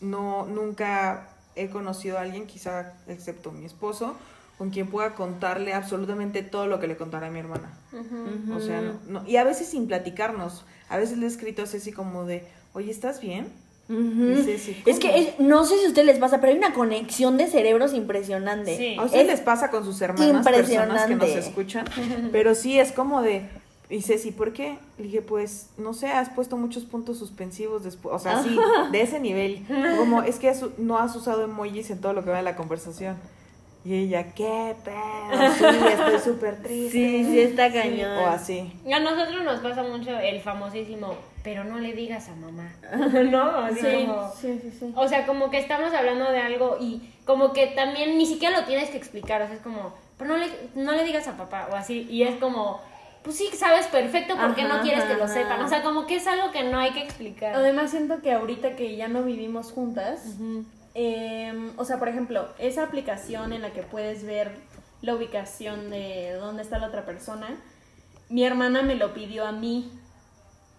No, nunca he conocido a alguien, quizá excepto mi esposo, con quien pueda contarle absolutamente todo lo que le contará a mi hermana. O sea, no, y a veces sin platicarnos. A veces le he escrito así como de, oye, ¿estás bien? Sí, sí,
es que es- no sé si a ustedes les pasa, pero hay una conexión de cerebros impresionante.
Sí.
A ustedes
Es
les pasa con sus hermanas, personas que nos escuchan, pero sí es como de, y Ceci, ¿por qué? Le dije, pues, no sé, has puesto muchos puntos suspensivos después, o sea, sí, de ese nivel, como, es que has- no has usado emojis en todo lo que va de la conversación. Y ella, ¿qué pedo? Sí, estoy súper triste.
Sí, sí, está cañón.
O así.
A nosotros nos pasa mucho el famosísimo, pero no le digas a mamá. ¿No? Así
Sí,
como-
sí, sí, sí.
O sea, como que estamos hablando de algo y como que también ni siquiera lo tienes que explicar. O sea, es como, pero no le, no le digas a papá o así. Y es como, pues sí, sabes perfecto por qué no
Ajá,
quieres que lo
ajá.
sepan. O sea, como que es algo que no hay que explicar.
Además siento que ahorita que ya no vivimos juntas, em, o sea, por ejemplo, esa aplicación en la que puedes ver la ubicación de dónde está la otra persona, mi hermana me lo pidió a mí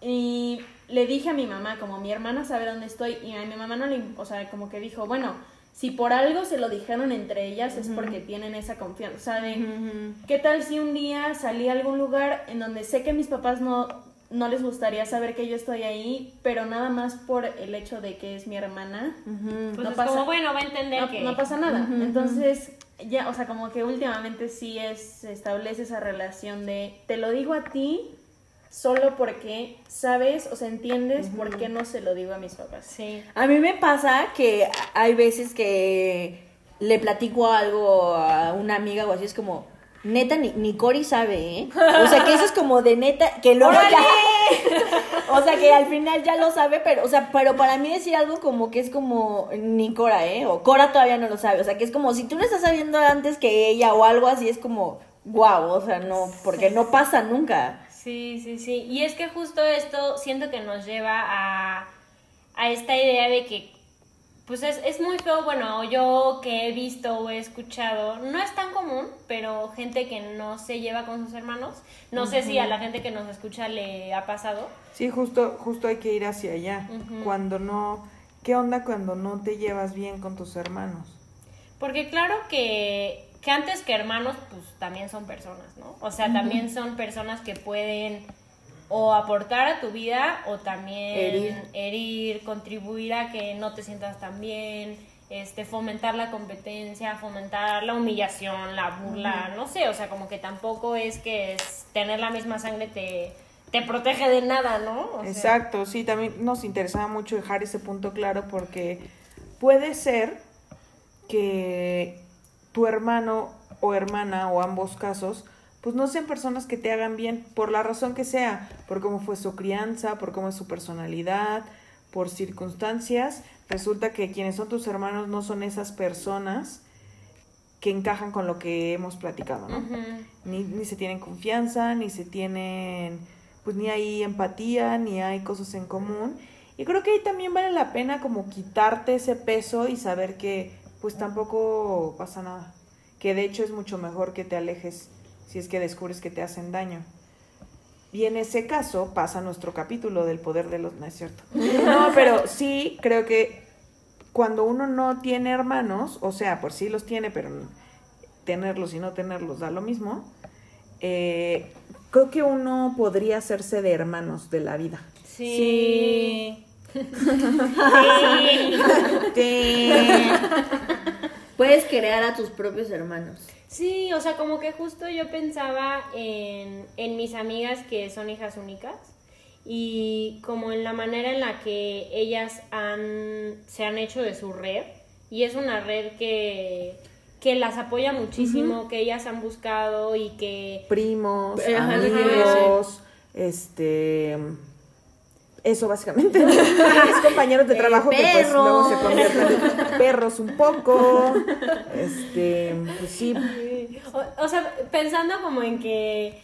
y le dije a mi mamá, como mi hermana sabe dónde estoy, y a mi mamá no le, o sea, como que dijo, bueno, si por algo se lo dijeron entre ellas es porque tienen esa confianza, o sea, de,
Ujú.
¿Qué tal si un día salí a algún lugar en donde sé que mis papás no, no les gustaría saber que yo estoy ahí, pero nada más por el hecho de que es mi hermana?
Pues
no
es
pasa-
como, bueno, va a entender
No,
que...
no pasa nada. Entonces, ya, o sea, como que últimamente sí es, se establece esa relación de, te lo digo a ti solo porque sabes, o sea, entiendes por qué no se lo digo a mis papás.
Sí.
A mí me pasa que hay veces que le platico algo a una amiga o así, es como, neta, ni, ni Cori sabe, ¿eh? O sea, que eso es como de neta, que luego ya... o sea, que al final ya lo sabe, pero, o sea, pero para mí decir algo como que es como, ni Cora, ¿eh? O Cora todavía no lo sabe, o sea, que es como, si tú lo estás sabiendo antes que ella o algo así, es como, wow, o sea, no, porque no pasa nunca.
Sí, sí, sí. Y es que justo esto siento que nos lleva a, a esta idea de que, pues es, es muy feo, bueno, yo que he visto o he escuchado, no es tan común, pero gente que no se lleva con sus hermanos, no sé si a la gente que nos escucha le ha pasado.
Sí, justo, justo hay que ir hacia allá. Cuando no, ¿qué onda cuando no te llevas bien con tus hermanos?
Porque claro que, que antes que hermanos, pues también son personas, ¿no? O sea, también son personas que pueden o aportar a tu vida o también
Herir.
herir, contribuir a que no te sientas tan bien, este, fomentar la competencia, fomentar la humillación, la burla, no sé, o sea, como que tampoco es que es tener la misma sangre te, te protege de nada, ¿no? O sea,
Exacto, sí, también nos interesaba mucho dejar ese punto claro porque puede ser que tu hermano o hermana o ambos casos pues no sean personas que te hagan bien por la razón que sea, por cómo fue su crianza, por cómo es su personalidad, por circunstancias, resulta que quienes son tus hermanos no son esas personas que encajan con lo que hemos platicado, ¿no? ni, ni se tienen confianza, ni se tienen, pues ni hay empatía, ni hay cosas en común. Y creo que ahí también vale la pena como quitarte ese peso y saber que pues tampoco pasa nada. Que de hecho es mucho mejor que te alejes si es que descubres que te hacen daño. Y en ese caso pasa nuestro capítulo del poder de los... No es cierto. No, pero sí creo que cuando uno no tiene hermanos, o sea, por sí los tiene, pero tenerlos y no tenerlos da lo mismo, eh, creo que uno podría hacerse de hermanos de la vida.
Sí.
Puedes crear a tus propios hermanos.
Sí, o sea, como que justo yo pensaba en, en mis amigas que son hijas únicas y como en la manera en la que ellas han, se han hecho de su red y es una red que, que las apoya muchísimo, que ellas han buscado y que...
Primos,
Ajá,
amigos, este... Eso básicamente. es compañeros de
Eh,
trabajo que pues luego se convierten en perros un poco. Este, pues sí,
O, o sea, pensando como en que...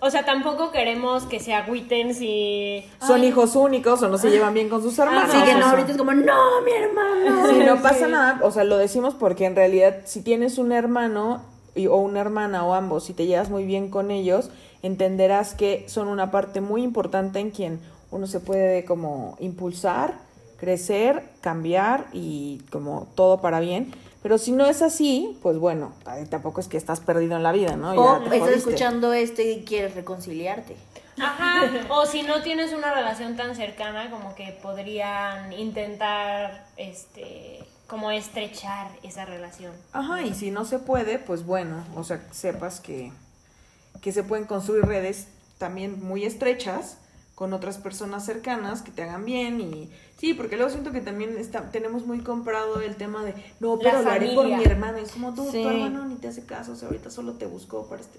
O sea, tampoco queremos que se agüiten si...
son hijos únicos o no se llevan bien con sus hermanos.
Así que no, ahorita es como, no, mi hermano.
Sí, no pasa nada, o sea, lo decimos porque en realidad si tienes un hermano y- o una hermana o ambos, si te llevas muy bien con ellos, entenderás que son una parte muy importante en quien uno se puede como impulsar, crecer, cambiar y como todo para bien. Pero si no es así, pues bueno, tampoco es que estás perdido en la vida, ¿no?
O estás escuchando esto y quieres reconciliarte.
Ajá, o si no tienes una relación tan cercana, como que podrían intentar, este, como estrechar esa relación.
Ajá, y si no se puede, pues bueno, o sea, sepas que, que se pueden construir redes también muy estrechas con otras personas cercanas que te hagan bien y sí, porque luego siento que también está, tenemos muy comprado el tema de no, pero lo haré por mi hermano, es como tú,
Sí.
tu hermano ni te hace caso, o sea, ahorita solo te buscó para este...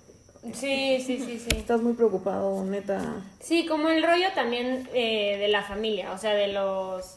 Sí, sí, sí, sí.
Estás muy preocupado, neta.
Sí, como el rollo también eh, de la familia, o sea, de los...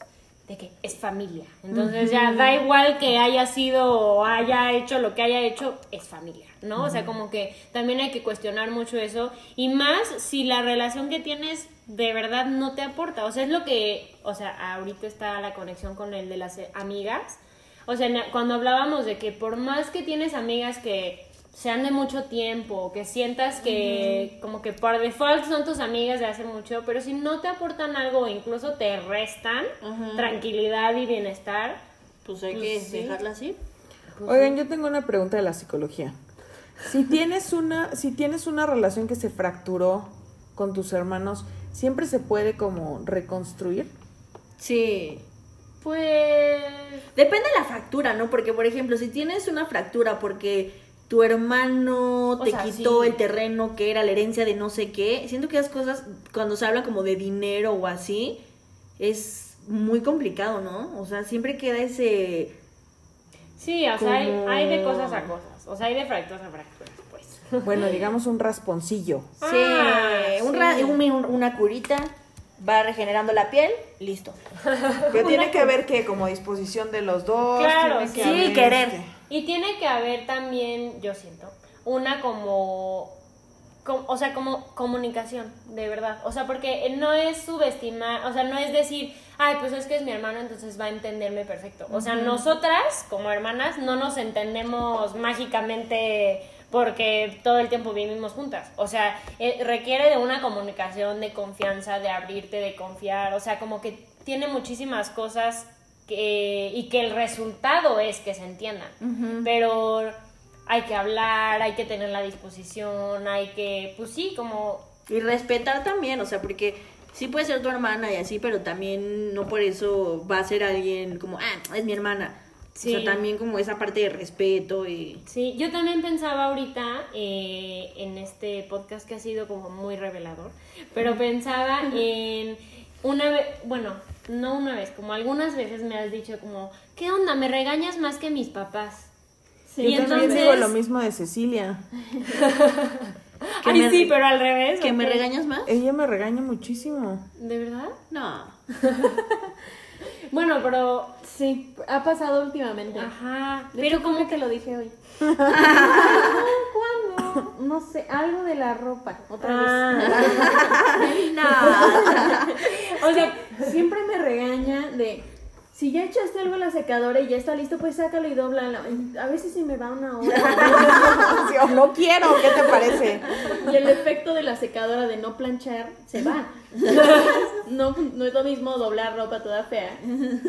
de que es familia. Entonces ya da igual que haya sido o haya hecho lo que haya hecho, es familia, ¿no? O sea, como que también hay que cuestionar mucho eso. Y más si la relación que tienes de verdad no te aporta. O sea, es lo que, o sea, ahorita está la conexión con el de las amigas. O sea, cuando hablábamos de que por más que tienes amigas que sean de mucho tiempo, que sientas que como que por default son tus amigas de hace mucho, pero si no te aportan algo o incluso te restan tranquilidad y bienestar,
Pues hay
Pues
que
sí.
dejarla así.
Oigan, yo tengo una pregunta de la psicología. Si tienes una, si tienes una relación que se fracturó con tus hermanos, ¿siempre se puede como reconstruir?
Sí.
pues
Depende de la fractura, ¿no? Porque, por ejemplo, si tienes una fractura porque tu hermano te
sea,
quitó
sí.
el terreno que era la herencia de no sé qué, siento que esas cosas, cuando se habla como de dinero o así, es muy complicado, ¿no? O sea, siempre queda ese...
sí, o sea, hay, hay de cosas a cosas, o sea, hay de fracturas a fracturas, pues.
Bueno, digamos un rasponcillo.
Sí,
Ah,
un
sí.
ra- un- un- una curita, va regenerando la piel, listo.
Pero tiene que haber que como disposición de los dos.
Claro,
tiene que
sí,
haber,
querer.
Y tiene que haber también, yo siento, una como, com- o sea, como comunicación, de verdad. O sea, porque no es subestimar, o sea, no es decir, ay, pues es que es mi hermano, entonces va a entenderme perfecto. O sea, nosotras, como hermanas, no nos entendemos mágicamente porque todo el tiempo vivimos juntas. O sea, eh, requiere de una comunicación, de confianza, de abrirte, de confiar. O sea, como que tiene muchísimas cosas que, y que el resultado es que se entiendan. Pero hay que hablar, hay que tener la disposición, hay que, pues sí, como...
Y respetar también, o sea, porque sí puede ser tu hermana y así, pero también no por eso va a ser alguien como, ah, es mi hermana.
Sí.
O sea, también como esa parte de respeto y...
Sí, yo también pensaba ahorita eh, en este podcast que ha sido como muy revelador, pero pensaba en una vez, bueno, no una vez, como algunas veces me has dicho como, ¿qué onda? ¿Me regañas más que mis papás?
Yo
y
también
entonces...
digo lo mismo de Cecilia.
Que
Ay,
me-
sí, pero al revés.
¿Que
¿o
me regañas más?
Ella me regaña muchísimo.
¿De verdad?
No.
Bueno, pero...
Sí, ha pasado últimamente.
Ajá,
De
pero
hecho, que te lo dije hoy. ¿Cuándo? No sé, algo de la ropa. Otra vez.
No.
O sea,
Siempre me regaña de si ya echaste algo a la secadora y ya está listo, pues sácalo y doblalo. A veces sí me va una hora.
No quiero, ¿qué te parece?
y el efecto de la secadora de no planchar se va. No, no es lo mismo doblar ropa toda fea.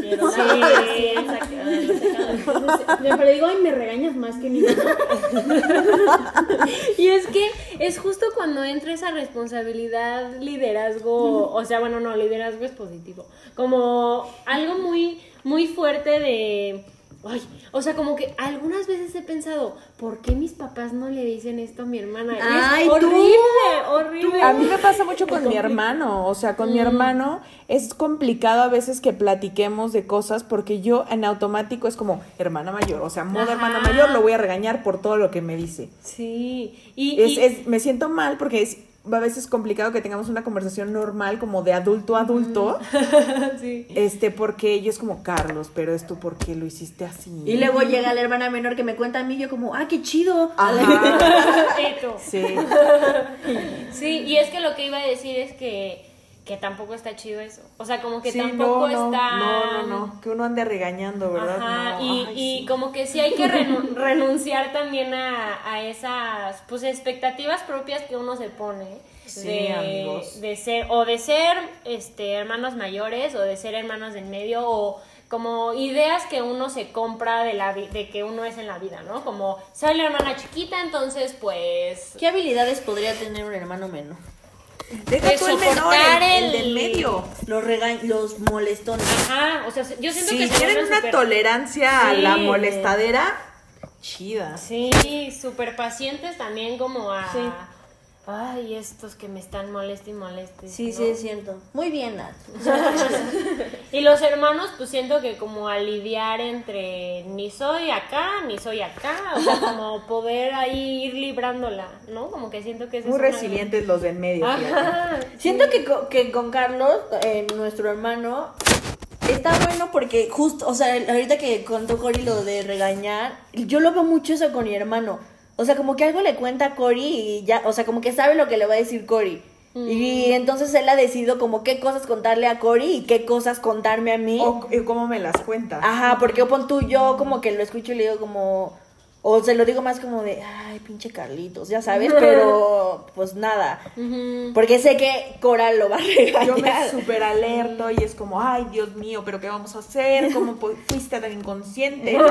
que doblar
Sí.
Entonces, Pero digo, ay, me regañas más que mi.
Y es que es justo cuando entra esa responsabilidad, liderazgo, o sea, bueno, no, liderazgo es positivo, como algo muy, muy fuerte de, ay, o sea, como que algunas veces he pensado, ¿por qué mis papás no le dicen esto a mi hermana? Es
Ay, tú,
horrible, horrible.
A mí me pasa mucho con mi hermano, o sea, con mi hermano es complicado a veces que platiquemos de cosas porque yo en automático es como hermana mayor, o sea, modo
Ajá.
hermana mayor lo voy a regañar por todo lo que me dice.
Sí, y,
Es,
y-
es- me siento mal porque es a veces complicado que tengamos una conversación normal como de adulto a adulto,
sí.
este, porque yo es como Carlos, pero esto por qué lo hiciste así.
Y luego llega la hermana menor que me cuenta a mí, yo como, ah, qué chido.
Ajá. Sí.
Sí, y es que lo que iba a decir es que, que tampoco está chido eso. O sea, como que
Sí,
tampoco
no, no,
está...
No, no, no, que uno ande regañando, ¿verdad?
Ajá,
No,
y,
ay,
y
sí.
como que sí hay que renu- renunciar también a, a esas pues expectativas propias que uno se pone
Sí,
de,
amigos.
de ser o de ser este hermanos mayores o de ser hermanos del medio o como ideas que uno se compra de la de que uno es en la vida, ¿no? Como soy la hermana chiquita, entonces pues
¿Qué habilidades podría tener un hermano menor?
Deja
de
tú el menor, el, el
el-
del medio.
Los rega los molestones.
Ajá, o sea, yo siento
Si
que
tienen una tolerancia a
Sí.
la molestadera, chida.
Sí, súper pacientes también como a...
Sí.
Ay, estos que me están moleste y moleste.
Sí,
¿no?
sí, es cierto. Muy bien, Nat.
Y los hermanos, pues siento que como a lidiar entre ni soy acá, ni soy acá, o sea, como poder ahí ir librándola, ¿no? Como que siento que es
Muy resilientes los del medio. fíjate.
Ajá.
Siento que, que con Carlos, eh, nuestro hermano, está bueno porque justo, o sea, ahorita que contó Cory lo de regañar, yo lo veo mucho eso con mi hermano. O sea, como que algo le cuenta a Cory y ya, o sea, como que sabe lo que le va a decir Cory. Y entonces él ha decidido como qué cosas contarle a Cory y qué cosas contarme a mí.
O cómo me las cuenta.
Ajá, porque pon tú, yo como que lo escucho y le digo como, o se lo digo más como de, ay, pinche Carlitos, ya sabes, pero pues nada. Porque sé que Coral lo va a regañar.
Yo me súper alerto y es como, ay, Dios mío, pero ¿qué vamos a hacer? ¿Cómo fuiste tan inconsciente?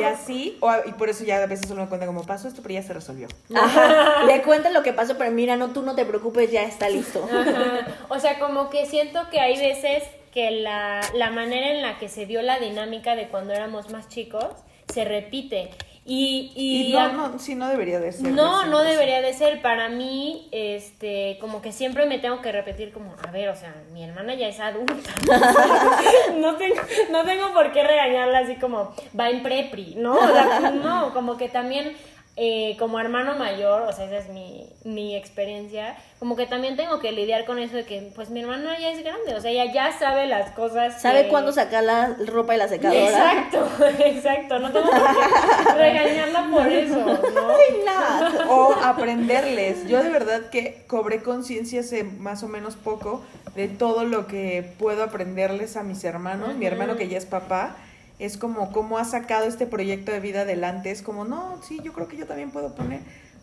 Y así, o y por eso ya a veces solo me cuenta como pasó esto, pero ya se resolvió.
Ajá, le cuenta lo que pasó, pero mira, no, tú no te preocupes, ya está listo.
Ajá. O sea, como que siento que hay veces que la, la manera en la que se dio la dinámica de cuando éramos más chicos se repite. Y, y,
Y no,
a-
no, sí, no debería de ser.
No, no debería de ser. Para mí, este, como que siempre me tengo que repetir como, a ver, o sea, mi hermana ya es adulta. no, tengo, no tengo por qué regañarla así como, va en prepri, ¿no? O sea, no, como que también, eh, como hermano mayor, o sea, esa es mi, mi experiencia, como que también tengo que lidiar con eso de que, pues, mi hermana ya es grande, o sea, ella ya sabe las cosas.
¿Sabe
que-
cuándo sacar la ropa de la secadora?
Exacto, exacto, no tengo por qué regañarla por eso.
O aprenderles. Yo de verdad que cobré conciencia hace más o menos poco de todo lo que puedo aprenderles a mis hermanos. Mi hermano que ya es papá, es como cómo ha sacado este proyecto de vida adelante. Es como, no, sí, yo creo que yo también puedo poner,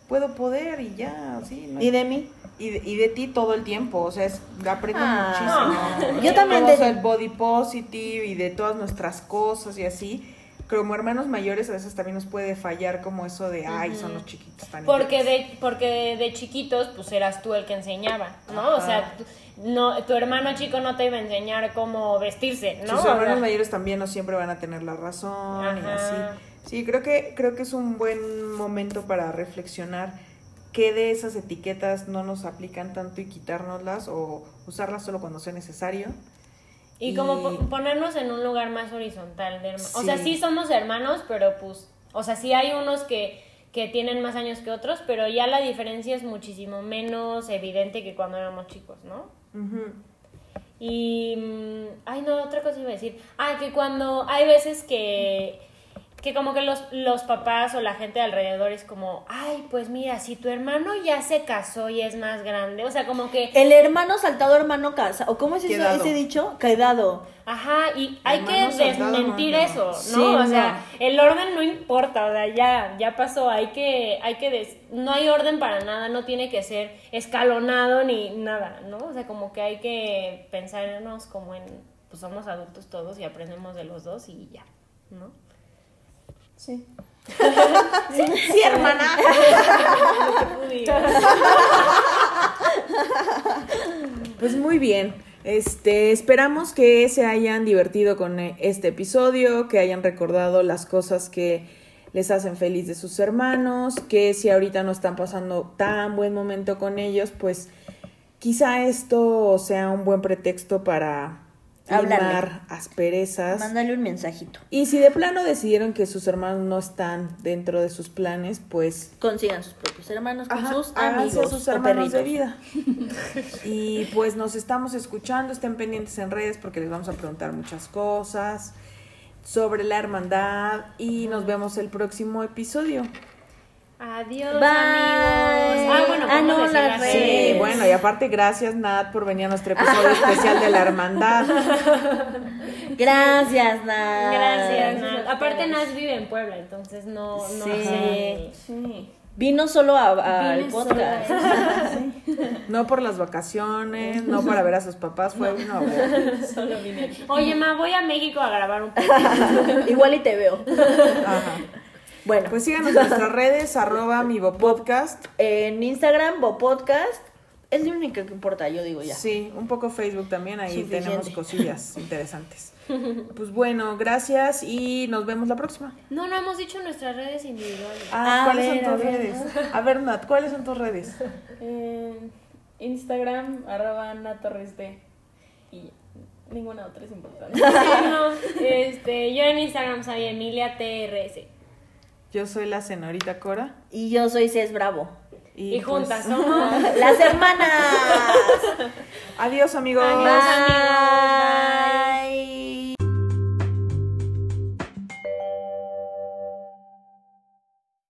puedo poder y ya, sí. no hay-
¿Y de mí?
y de, y de ti todo el tiempo, o sea, es, aprendo
Ah.
muchísimo.
Yo también
Todo
de-
el body positive y de todas nuestras cosas y así. Como hermanos mayores a veces también nos puede fallar como eso de, ay, son los chiquitos tan
Porque
intensos".
de, porque de chiquitos, pues eras tú el que enseñaba, ¿no? O sea, tú- no, tu hermano chico no te iba a enseñar cómo vestirse, ¿no?
Sus
O sea,
hermanos mayores también no siempre van a tener la razón y así. Sí, creo que, creo que es un buen momento para reflexionar qué de esas etiquetas no nos aplican tanto y quitárnoslas o usarlas solo cuando sea necesario.
y como po- ponernos en un lugar más horizontal. De herma- O sea,
Sí.
sí somos hermanos, pero pues, o sea, sí hay unos que, que tienen más años que otros, pero ya la diferencia es muchísimo menos evidente que cuando éramos chicos, ¿no?
Ujú.
Y. mm, Ay, no, otra cosa iba a decir. Ah, que cuando. Hay veces que. Que como que los, los papás o la gente de alrededor es como, ay, pues mira, si tu hermano ya se casó y es más grande, o sea, como que,
El hermano saltado, hermano casa. ¿O cómo es eso, ese dicho? Quedado.
ajá, y hay
Hermano
que desmentir eso, ¿no?
Sí,
o
no.
sea, el orden no importa, o sea, ya, ya pasó, hay que, hay que, des- no hay orden para nada, no tiene que ser escalonado ni nada, ¿no? O sea, como que hay que pensarnos como en, pues somos adultos todos y aprendemos de los dos y ya, ¿no?
Sí.
Sí, hermana. Pues muy bien. Este, esperamos que se hayan divertido con eh, este episodio, que hayan recordado las cosas que les hacen feliz de sus hermanos, que si ahorita no están pasando tan buen momento con ellos, pues quizá esto sea un buen pretexto para Limar asperezas.
Mándale un mensajito.
Y si de plano decidieron que sus hermanos no están dentro de sus planes, pues
Consigan sus propios hermanos con
Ajá,
sus amigos
sus
o
hermanos de vida. y pues nos estamos escuchando, estén pendientes en redes porque les vamos a preguntar muchas cosas sobre la hermandad y nos vemos el próximo episodio.
Adiós,
Bye.
amigos. Ah, bueno,
Ah, no, las
Sí, bueno, y aparte gracias Nat por venir a nuestro episodio especial de la hermandad.
Gracias, Nat.
Gracias, Nat. Aparte, Nat vive en Puebla, entonces no, no
Sí.
sé.
Sí.
Vino solo al podcast.
sola.
No por las vacaciones, no para ver a sus papás, fue a ver.
Solo vine.
Oye, ma, voy a México a grabar un podcast.
Igual y te veo.
Ajá.
Bueno,
Pues síganos en nuestras redes, arroba mi podcast.
en Instagram, Bopodcast. es lo único que importa, yo digo ya.
Sí, un poco Facebook también, ahí
Suficiente.
tenemos cosillas interesantes. Pues bueno, gracias y nos vemos la próxima.
No, no hemos dicho nuestras redes individuales.
Ah,
A
¿cuáles
ver,
son
a
tus
ver.
redes? A ver, Nat, ¿cuáles son tus redes?
Eh, Instagram, arroba Ana Torres D. Y ninguna otra es importante.
No, este, yo en Instagram soy Emilia TRS.
Yo soy la señorita Cora.
Y yo soy Cés Bravo.
Y,
Y juntas
pues,
somos.
Las hermanas.
Adiós, amigos.
Adiós, amigos. Bye.